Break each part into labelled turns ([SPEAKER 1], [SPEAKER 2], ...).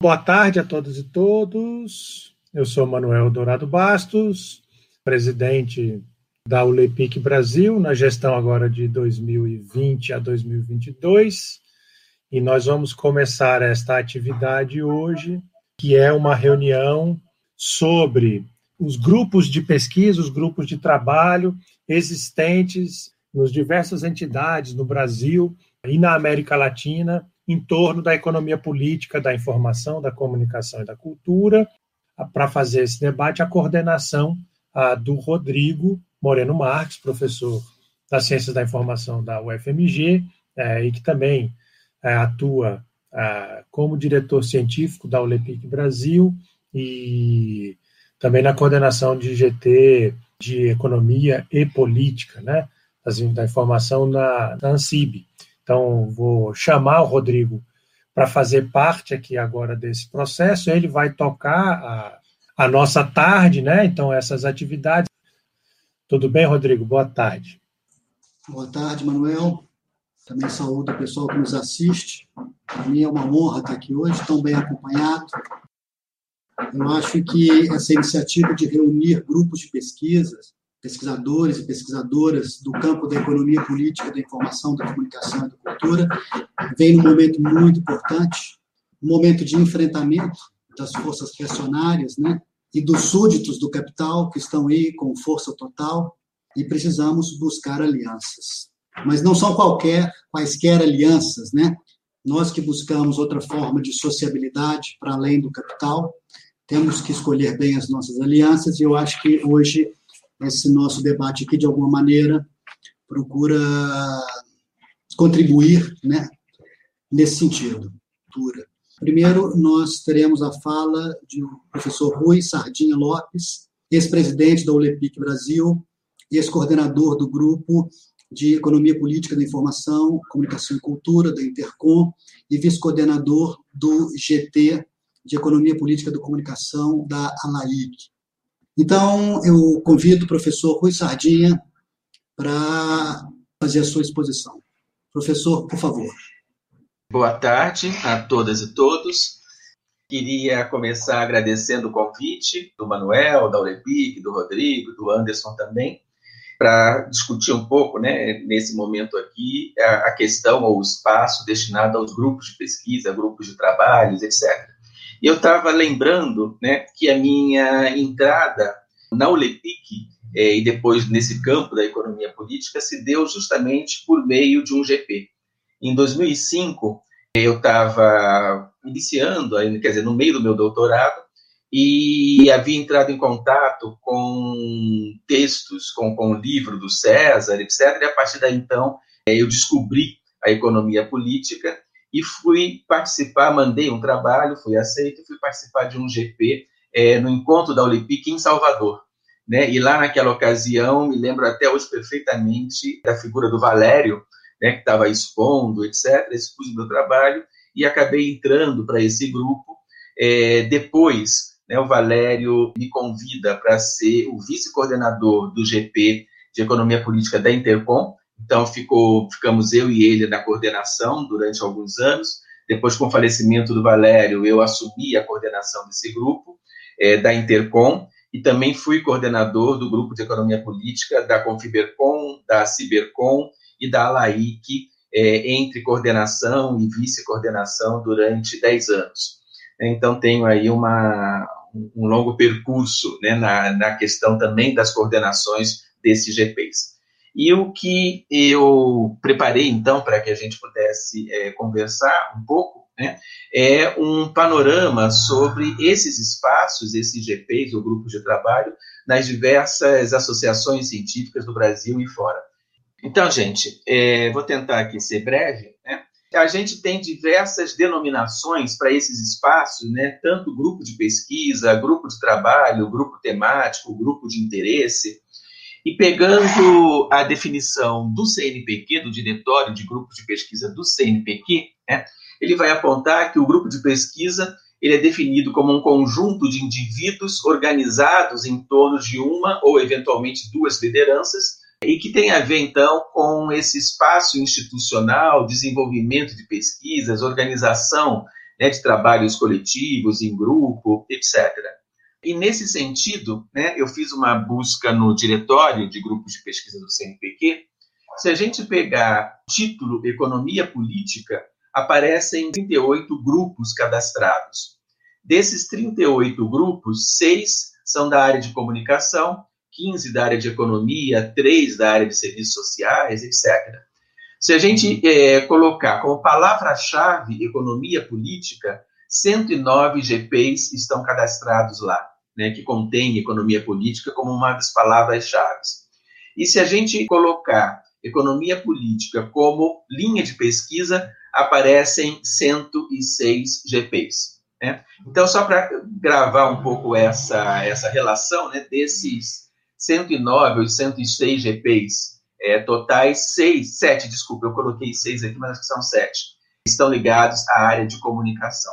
[SPEAKER 1] Boa tarde a todas e todos. Eu sou Manuel Dourado Bastos, presidente da ULEPIC Brasil, na gestão agora de 2020 a 2022. E nós vamos começar esta atividade hoje, que é uma reunião sobre os grupos de pesquisa, os grupos de trabalho existentes nos diversas entidades no Brasil e na América Latina em torno da economia política, da informação, da comunicação e da cultura. Para fazer esse debate, a coordenação do Rodrigo Moreno Marques, professor das Ciências da Informação da UFMG, é, e que também é, atua é, como diretor científico da ULEPIC Brasil e também na coordenação de GT de Economia e Política, né, da informação na, na ANSIB. Então, vou chamar o Rodrigo para fazer parte aqui agora desse processo. Ele vai tocar a, a nossa tarde, né? Então, essas atividades. Tudo bem, Rodrigo? Boa tarde.
[SPEAKER 2] Boa tarde, Manuel. Também saúdo o pessoal que nos assiste. Para mim é uma honra estar aqui hoje, tão bem acompanhado. Eu acho que essa iniciativa de reunir grupos de pesquisas pesquisadores e pesquisadoras do campo da economia política, da informação, da comunicação e da cultura, vem num momento muito importante, um momento de enfrentamento das forças reacionárias, né, e dos súditos do capital que estão aí com força total e precisamos buscar alianças. Mas não são qualquer quaisquer alianças, né? Nós que buscamos outra forma de sociabilidade para além do capital, temos que escolher bem as nossas alianças e eu acho que hoje esse nosso debate aqui, de alguma maneira, procura contribuir né, nesse sentido. Primeiro, nós teremos a fala de professor Rui Sardinha Lopes, ex-presidente da ULEPIC Brasil, ex-coordenador do grupo de Economia Política da Informação, Comunicação e Cultura, da Intercom, e vice-coordenador do GT de Economia Política da Comunicação, da ALAIC. Então, eu convido o professor Rui Sardinha para fazer a sua exposição. Professor, por favor.
[SPEAKER 3] Boa tarde a todas e todos. Queria começar agradecendo o convite do Manuel, da Olepic, do Rodrigo, do Anderson também, para discutir um pouco, né, nesse momento aqui, a questão ou o espaço destinado aos grupos de pesquisa, grupos de trabalhos, etc. Eu estava lembrando né, que a minha entrada na ULEPIC é, e depois nesse campo da economia política se deu justamente por meio de um GP. Em 2005, eu estava iniciando, quer dizer, no meio do meu doutorado, e havia entrado em contato com textos, com, com o livro do César, etc. E a partir daí, então, é, eu descobri a economia política e fui participar, mandei um trabalho, fui aceito, fui participar de um GP é, no encontro da Olipic em Salvador. Né? E lá naquela ocasião, me lembro até hoje perfeitamente da figura do Valério, né, que estava expondo, etc., expus meu trabalho e acabei entrando para esse grupo. É, depois, né, o Valério me convida para ser o vice-coordenador do GP de Economia Política da Intercom, então, ficou, ficamos eu e ele na coordenação durante alguns anos. Depois, com o falecimento do Valério, eu assumi a coordenação desse grupo, é, da Intercom, e também fui coordenador do grupo de economia política da Confibercom, da Cibercom e da ALAIC, é, entre coordenação e vice-coordenação durante 10 anos. Então, tenho aí uma, um longo percurso né, na, na questão também das coordenações desses GPs. E o que eu preparei, então, para que a gente pudesse é, conversar um pouco, né, é um panorama sobre esses espaços, esses GPs, ou grupos de trabalho, nas diversas associações científicas do Brasil e fora. Então, gente, é, vou tentar aqui ser breve. Né? A gente tem diversas denominações para esses espaços, né? tanto grupo de pesquisa, grupo de trabalho, grupo temático, grupo de interesse. E pegando a definição do CNPq, do Diretório de Grupos de Pesquisa do CNPq, né, ele vai apontar que o grupo de pesquisa ele é definido como um conjunto de indivíduos organizados em torno de uma ou eventualmente duas lideranças e que tem a ver então com esse espaço institucional, desenvolvimento de pesquisas, organização né, de trabalhos coletivos, em grupo, etc. E nesse sentido, né, eu fiz uma busca no diretório de grupos de pesquisa do CNPq. Se a gente pegar título Economia Política, aparecem 38 grupos cadastrados. Desses 38 grupos, seis são da área de comunicação, 15 da área de economia, 3 da área de serviços sociais, etc. Se a gente é, colocar como palavra-chave economia política, 109 GPs estão cadastrados lá, né, que contém economia política como uma das palavras-chave. E se a gente colocar economia política como linha de pesquisa, aparecem 106 GPs. Né? Então, só para gravar um pouco essa, essa relação né, desses 109 ou 106 GPs é, totais, seis, sete, desculpa, eu coloquei seis aqui, mas acho que são sete, estão ligados à área de comunicação.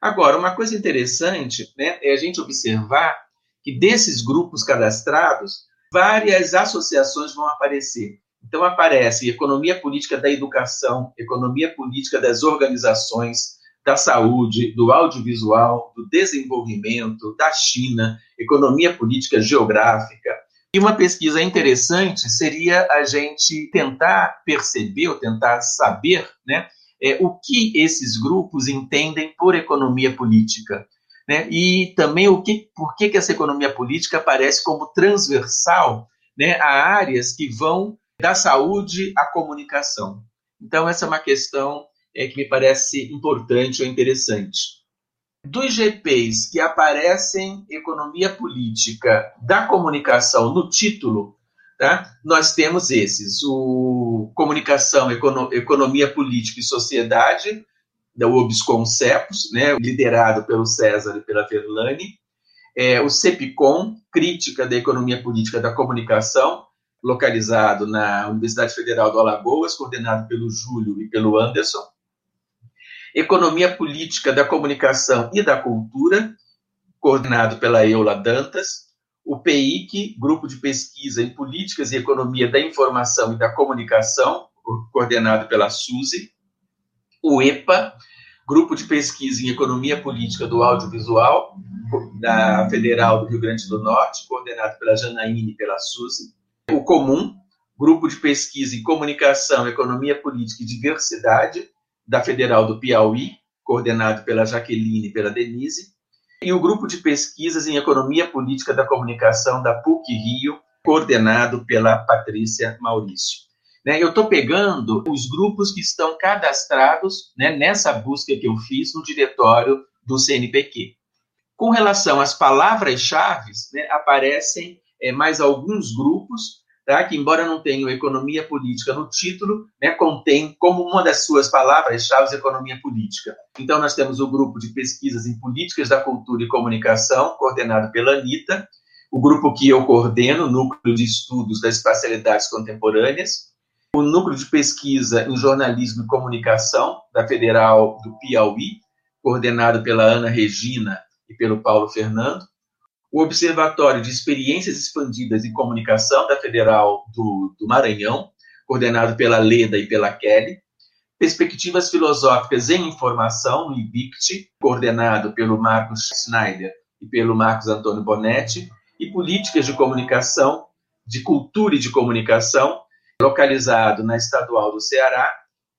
[SPEAKER 3] Agora, uma coisa interessante né, é a gente observar que desses grupos cadastrados, várias associações vão aparecer. Então, aparece economia política da educação, economia política das organizações, da saúde, do audiovisual, do desenvolvimento, da China, economia política geográfica. E uma pesquisa interessante seria a gente tentar perceber ou tentar saber né, é, o que esses grupos entendem por economia política. Né? E também o que, por que, que essa economia política aparece como transversal né, a áreas que vão da saúde à comunicação. Então, essa é uma questão é, que me parece importante ou interessante. Dos GPs que aparecem economia política da comunicação no título, tá? nós temos esses: o Comunicação, Economia Política e Sociedade, da UBS Concepos, né, liderado pelo César e pela Verlane, é, o CEPICOM, Crítica da Economia Política da Comunicação, localizado na Universidade Federal do Alagoas, coordenado pelo Júlio e pelo Anderson. Economia Política da Comunicação e da Cultura, coordenado pela Eula Dantas. O PEIC, Grupo de Pesquisa em Políticas e Economia da Informação e da Comunicação, coordenado pela Suzy. O EPA, Grupo de Pesquisa em Economia Política do Audiovisual, da Federal do Rio Grande do Norte, coordenado pela Janaíne e pela Suzy o Comum, Grupo de Pesquisa em Comunicação, Economia Política e Diversidade, da Federal do Piauí, coordenado pela Jaqueline e pela Denise, e o Grupo de Pesquisas em Economia Política da Comunicação da PUC Rio, coordenado pela Patrícia Maurício. Né, eu estou pegando os grupos que estão cadastrados né, nessa busca que eu fiz no diretório do CNPq. Com relação às palavras-chave, né, aparecem é, mais alguns grupos, tá, que, embora não tenham economia política no título, né, contém como uma das suas palavras-chave economia política. Então, nós temos o grupo de pesquisas em políticas da cultura e comunicação, coordenado pela Anitta, o grupo que eu coordeno, Núcleo de Estudos das Espacialidades Contemporâneas, o Núcleo de Pesquisa em Jornalismo e Comunicação, da Federal do Piauí, coordenado pela Ana Regina e pelo Paulo Fernando, o Observatório de Experiências Expandidas em Comunicação da Federal do, do Maranhão, coordenado pela Leda e pela Kelly, Perspectivas Filosóficas em Informação, no IBICT, coordenado pelo Marcos Schneider e pelo Marcos Antônio Bonetti, e Políticas de Comunicação, de Cultura e de Comunicação, localizado na Estadual do Ceará,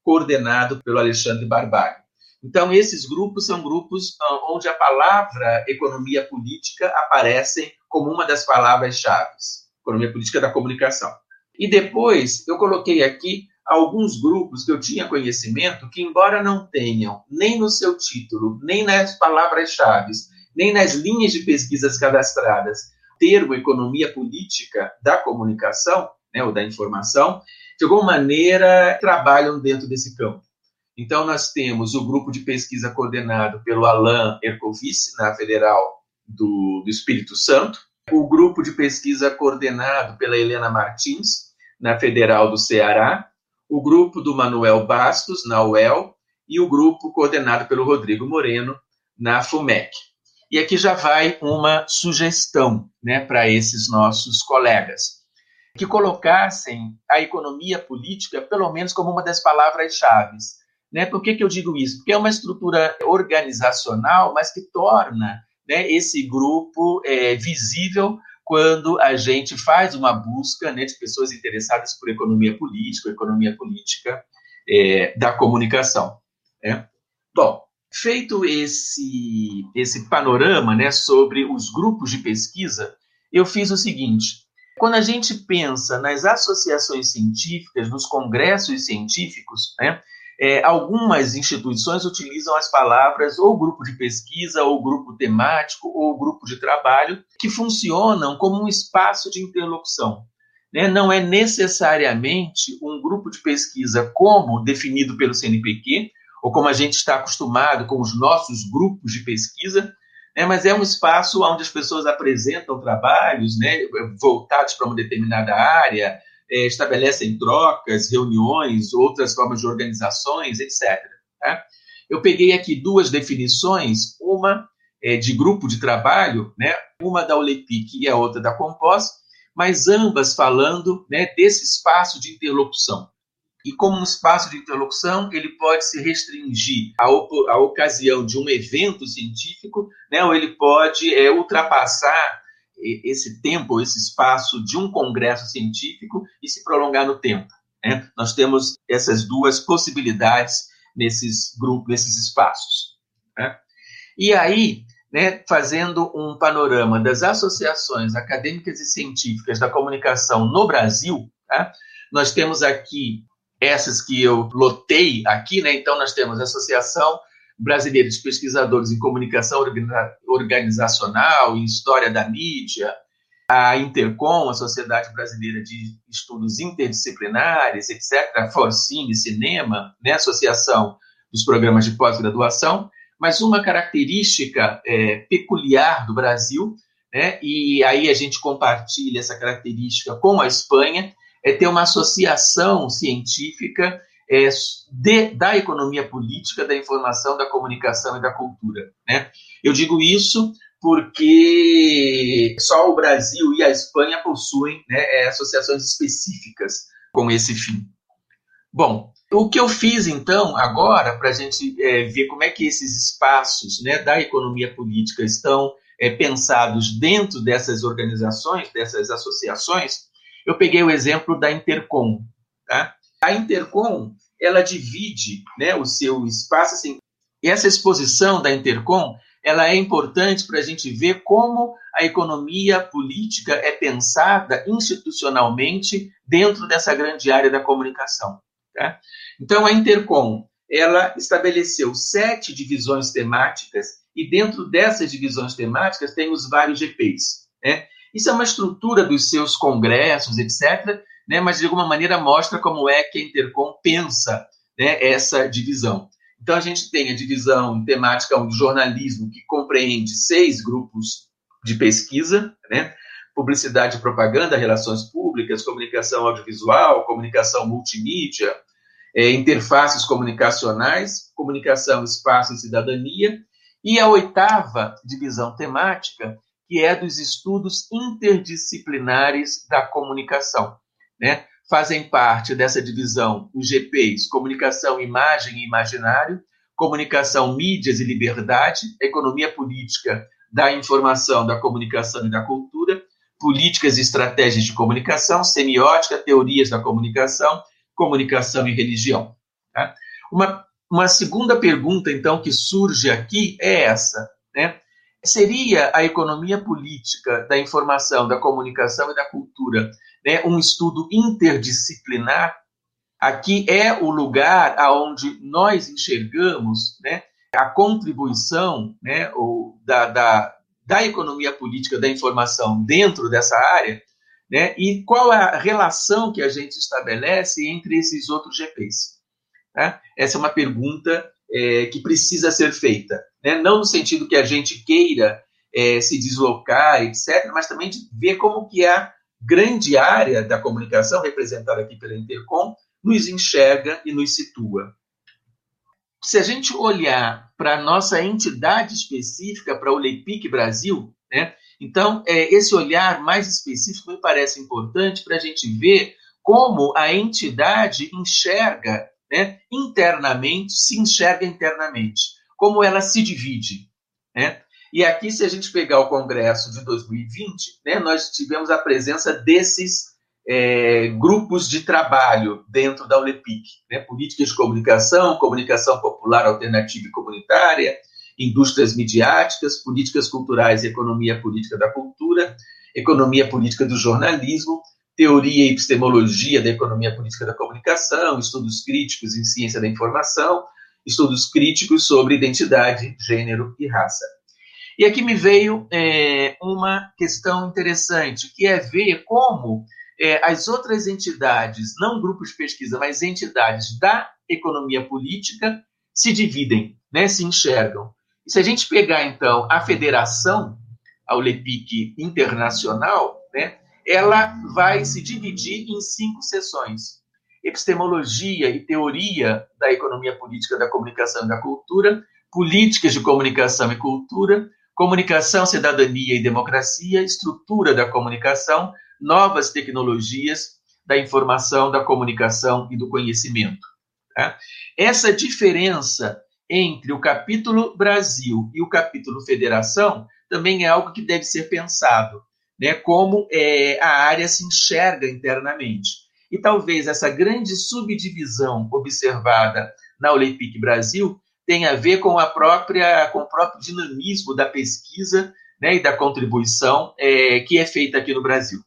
[SPEAKER 3] coordenado pelo Alexandre Barbalho. Então, esses grupos são grupos ah, onde a palavra economia política aparece como uma das palavras-chave. Economia política da comunicação. E depois, eu coloquei aqui alguns grupos que eu tinha conhecimento que, embora não tenham nem no seu título, nem nas palavras-chave, nem nas linhas de pesquisas cadastradas, termo economia política da comunicação, né, ou da informação, de alguma maneira trabalham dentro desse campo. Então, nós temos o grupo de pesquisa coordenado pelo Alain Ercovici, na Federal do, do Espírito Santo, o grupo de pesquisa coordenado pela Helena Martins, na Federal do Ceará, o grupo do Manuel Bastos, na UEL, e o grupo coordenado pelo Rodrigo Moreno, na FUMEC. E aqui já vai uma sugestão né, para esses nossos colegas, que colocassem a economia política, pelo menos, como uma das palavras-chave Né? Por que, que eu digo isso? Porque é uma estrutura organizacional, mas que torna né, esse grupo é, visível quando a gente faz uma busca né, de pessoas interessadas por economia política, economia política é, da comunicação. Né? Bom, feito esse, esse panorama né, sobre os grupos de pesquisa, eu fiz o seguinte: quando a gente pensa nas associações científicas, nos congressos científicos, né, é, algumas instituições utilizam as palavras ou grupo de pesquisa, ou grupo temático, ou grupo de trabalho, que funcionam como um espaço de interlocução. Né? Não é necessariamente um grupo de pesquisa como definido pelo CNPq, ou como a gente está acostumado com os nossos grupos de pesquisa, né? mas é um espaço onde as pessoas apresentam trabalhos né, voltados para uma determinada área, é, estabelecem trocas, reuniões, outras formas de organizações, etc. Tá? Eu peguei aqui duas definições, uma é, de grupo de trabalho, né, uma da Olepic e a outra da Compós, mas ambas falando né, desse espaço de interlocução. E como um espaço de interlocução, ele pode se restringir à, à ocasião de um evento científico, né, ou ele pode é, ultrapassar esse tempo, esse espaço de um congresso científico e se prolongar no tempo. Né? Nós temos essas duas possibilidades nesses grupos, nesses espaços. Né? E aí, né, fazendo um panorama das associações acadêmicas e científicas da comunicação no Brasil, tá? nós temos aqui essas que eu lotei aqui, né? então nós temos a Associação Brasileira de Pesquisadores em Comunicação Organizacional, em História da Mídia, a Intercom, a Sociedade Brasileira de Estudos Interdisciplinares, etc., a Forcine Cinema, né, Associação dos Programas de Pós-Graduação, mas uma característica é, peculiar do Brasil, né, e aí a gente compartilha essa característica com a Espanha, é ter uma associação científica é, de, da economia política, da informação, da comunicação e da cultura. Né? Eu digo isso porque só o Brasil e a Espanha possuem né, é, associações específicas com esse fim. Bom, o que eu fiz então agora para a gente é, ver como é que esses espaços né, da economia política estão é, pensados dentro dessas organizações, dessas associações, eu peguei o exemplo da Intercom. Tá? A Intercom, ela divide né, o seu espaço assim. Essa exposição da Intercom, ela é importante para a gente ver como a economia política é pensada institucionalmente dentro dessa grande área da comunicação. Tá? Então, a Intercom, ela estabeleceu sete divisões temáticas e dentro dessas divisões temáticas tem os vários GPs. Né? Isso é uma estrutura dos seus congressos, etc., né, mas de alguma maneira mostra como é que a Intercom pensa né, essa divisão. Então, a gente tem a divisão temática do jornalismo, que compreende seis grupos de pesquisa, né? publicidade e propaganda, relações públicas, comunicação audiovisual, comunicação multimídia, é, interfaces comunicacionais, comunicação, espaço e cidadania, e a oitava divisão temática, que é dos estudos interdisciplinares da comunicação né, fazem parte dessa divisão os GPs Comunicação, Imagem e Imaginário, Comunicação, Mídias e Liberdade, Economia Política da Informação, da Comunicação e da Cultura, Políticas e Estratégias de Comunicação, Semiótica, Teorias da Comunicação, Comunicação e Religião. Tá? Uma, uma segunda pergunta, então, que surge aqui é essa, né? Seria a economia política da informação, da comunicação e da cultura né, um estudo interdisciplinar, aqui é o lugar aonde nós enxergamos né, a contribuição né, ou da, da, da economia política da informação dentro dessa área, né, e qual a relação que a gente estabelece entre esses outros GPs. Né? Essa é uma pergunta é, que precisa ser feita, né? não no sentido que a gente queira é, se deslocar, etc., mas também de ver como que é grande área da comunicação, representada aqui pela Intercom, nos enxerga e nos situa. Se a gente olhar para a nossa entidade específica, para o LEPIC Brasil, né, então é, esse olhar mais específico me parece importante para a gente ver como a entidade enxerga né, internamente se enxerga internamente, como ela se divide. Né? E aqui, se a gente pegar o Congresso de 2020, né, nós tivemos a presença desses é, grupos de trabalho dentro da ULEPIC, né, políticas de comunicação, comunicação popular alternativa e comunitária, indústrias midiáticas, políticas culturais e economia política da cultura, economia política do jornalismo, teoria e epistemologia da economia política da comunicação, estudos críticos em ciência da informação, estudos críticos sobre identidade, gênero e raça. E aqui me veio é, uma questão interessante, que é ver como é, as outras entidades, não grupos de pesquisa, mas entidades da economia política, se dividem, né, se enxergam. E se a gente pegar, então, a federação, a ULEPIC internacional, né, ela vai se dividir em cinco sessões. Epistemologia e teoria da economia política da comunicação e da cultura, políticas de comunicação e cultura, comunicação, cidadania e democracia, estrutura da comunicação, novas tecnologias da informação, da comunicação e do conhecimento. Tá? Essa diferença entre o capítulo Brasil e o capítulo Federação também é algo que deve ser pensado, né? como é, a área se enxerga internamente. E talvez essa grande subdivisão observada na Olympic Brasil tenha a ver com a própria com o próprio dinamismo da pesquisa né, e da contribuição é, que é feita aqui no Brasil.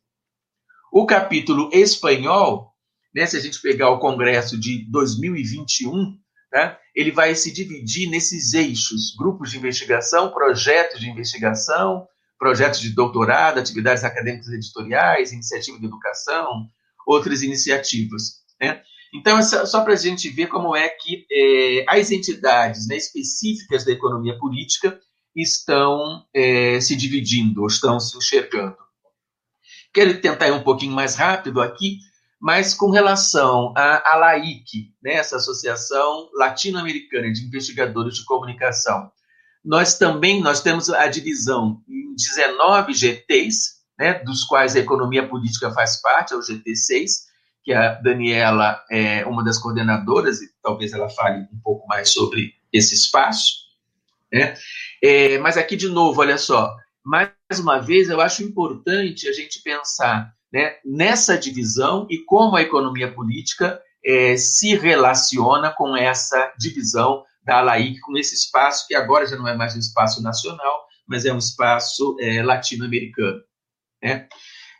[SPEAKER 3] O capítulo espanhol, né, se a gente pegar o Congresso de 2021, tá, ele vai se dividir nesses eixos: grupos de investigação, projetos de investigação, projetos de doutorado, atividades acadêmicas editoriais, iniciativa de educação, outras iniciativas. Né? Então, é só para a gente ver como é que é, as entidades né, específicas da economia política estão é, se dividindo, ou estão se enxergando. Quero tentar ir um pouquinho mais rápido aqui, mas com relação à, à LAIC, né, essa Associação Latino-Americana de Investigadores de Comunicação, nós também nós temos a divisão em 19 GTs, né, dos quais a economia política faz parte, é o GT6, que a Daniela é uma das coordenadoras, e talvez ela fale um pouco mais sobre esse espaço. Né? É, mas aqui, de novo, olha só, mais uma vez, eu acho importante a gente pensar né, nessa divisão e como a economia política é, se relaciona com essa divisão da LAIC, com esse espaço que agora já não é mais um espaço nacional, mas é um espaço é, latino-americano. Né?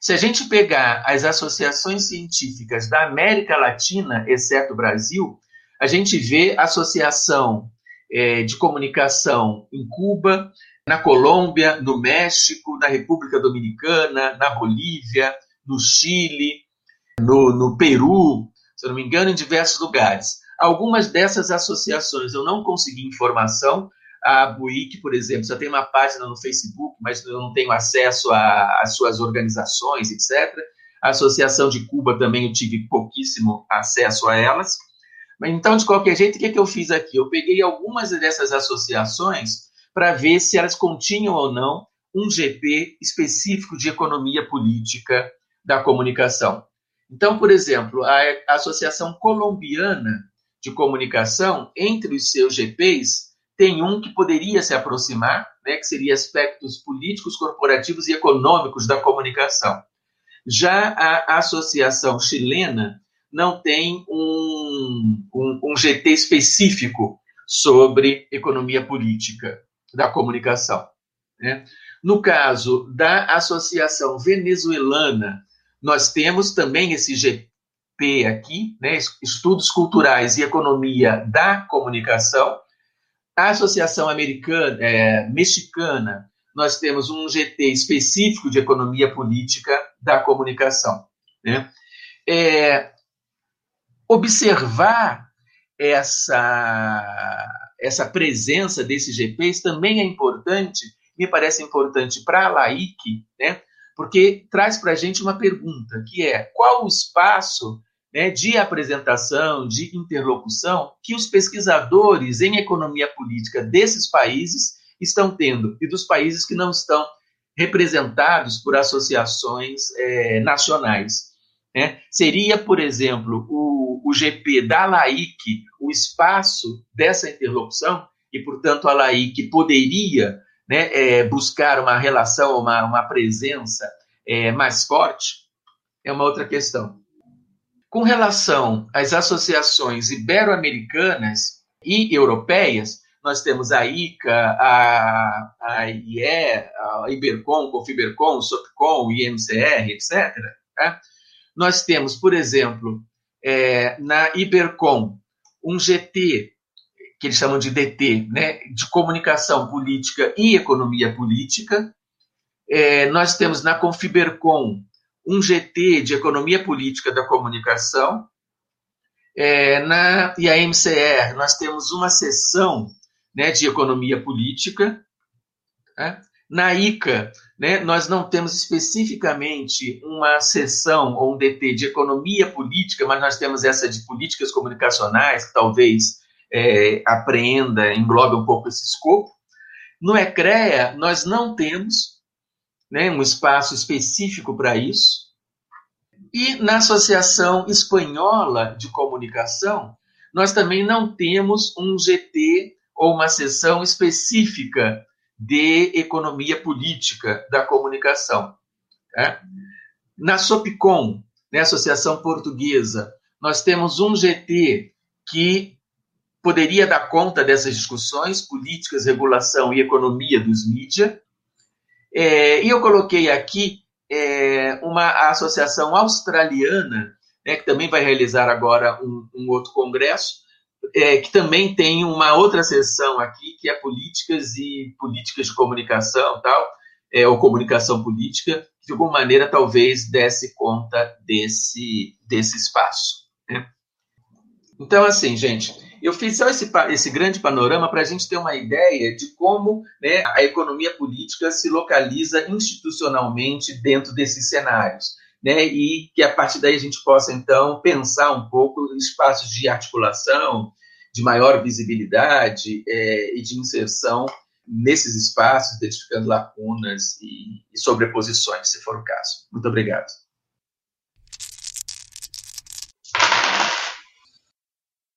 [SPEAKER 3] Se a gente pegar as associações científicas da América Latina, exceto o Brasil, a gente vê associação é, de comunicação em Cuba, na Colômbia, no México, na República Dominicana, na Bolívia, no Chile, no, no Peru, se eu não me engano, em diversos lugares. Algumas dessas associações eu não consegui informação. A BUIC, por exemplo, só tem uma página no Facebook, mas eu não tenho acesso às suas organizações, etc. A Associação de Cuba também eu tive pouquíssimo acesso a elas. Então, de qualquer jeito, o que, é que eu fiz aqui? Eu peguei algumas dessas associações para ver se elas continham ou não um GP específico de economia política da comunicação. Então, por exemplo, a Associação Colombiana de Comunicação, entre os seus GPs, tem um que poderia se aproximar, né, que seria aspectos políticos, corporativos e econômicos da comunicação. Já a Associação Chilena não tem um, um, um GT específico sobre economia política da comunicação. Né? No caso da Associação Venezuelana, nós temos também esse GP aqui, né? Estudos Culturais e Economia da Comunicação. A Associação Americana, é, Mexicana, nós temos um GT específico de Economia Política da Comunicação. Né? É, observar essa essa presença desses GPs também é importante, me parece importante para a LAIC, né? porque traz para a gente uma pergunta, que é qual o espaço né, de apresentação, de interlocução que os pesquisadores em economia política desses países estão tendo e dos países que não estão representados por associações é, nacionais. né, seria, por exemplo, o, o GP da LAIC o espaço dessa interlocução, e, portanto, a LAIC poderia né, é, buscar uma relação, uma, uma presença é, mais forte, é uma outra questão. Com relação às associações ibero-americanas e europeias, nós temos a ICA, a, a IE, a Ibercom, Confibercom, Sopcom, IMCR, etc. Tá? Nós temos, por exemplo, é, na Ibercom, um GT, que eles chamam de DT, né, de comunicação política e economia política. É, nós temos na Confibercom um GT de economia política da comunicação. É, na IAMCR, nós temos uma sessão né, de economia política. Né? Na ICA, né, nós não temos especificamente uma seção ou um DT de economia política, mas nós temos essa de políticas comunicacionais, que talvez é, apreenda, englobe um pouco esse escopo. No ECREA, nós não temos né, um espaço específico para isso. E na Associação Espanhola de Comunicação, nós também não temos um GT ou uma seção específica de economia política da comunicação. Né? Na SOPCOM, né, Associação Portuguesa, nós temos um GT que poderia dar conta dessas discussões, políticas, regulação e economia dos mídias. É, e eu coloquei aqui é, uma associação australiana, né, que também vai realizar agora um, um outro congresso, é, que também tem uma outra seção aqui, que é políticas e políticas de comunicação tal, é, ou comunicação política, que de alguma maneira talvez desse conta desse, desse espaço. Né? Então, assim, gente, eu fiz só esse, esse grande panorama para a gente ter uma ideia de como né, a economia política se localiza institucionalmente dentro desses cenários né, e que a partir daí a gente possa, então, pensar um pouco espaços de articulação, de maior visibilidade é, e de inserção nesses espaços, identificando lacunas e, e sobreposições, se for o caso. Muito obrigado.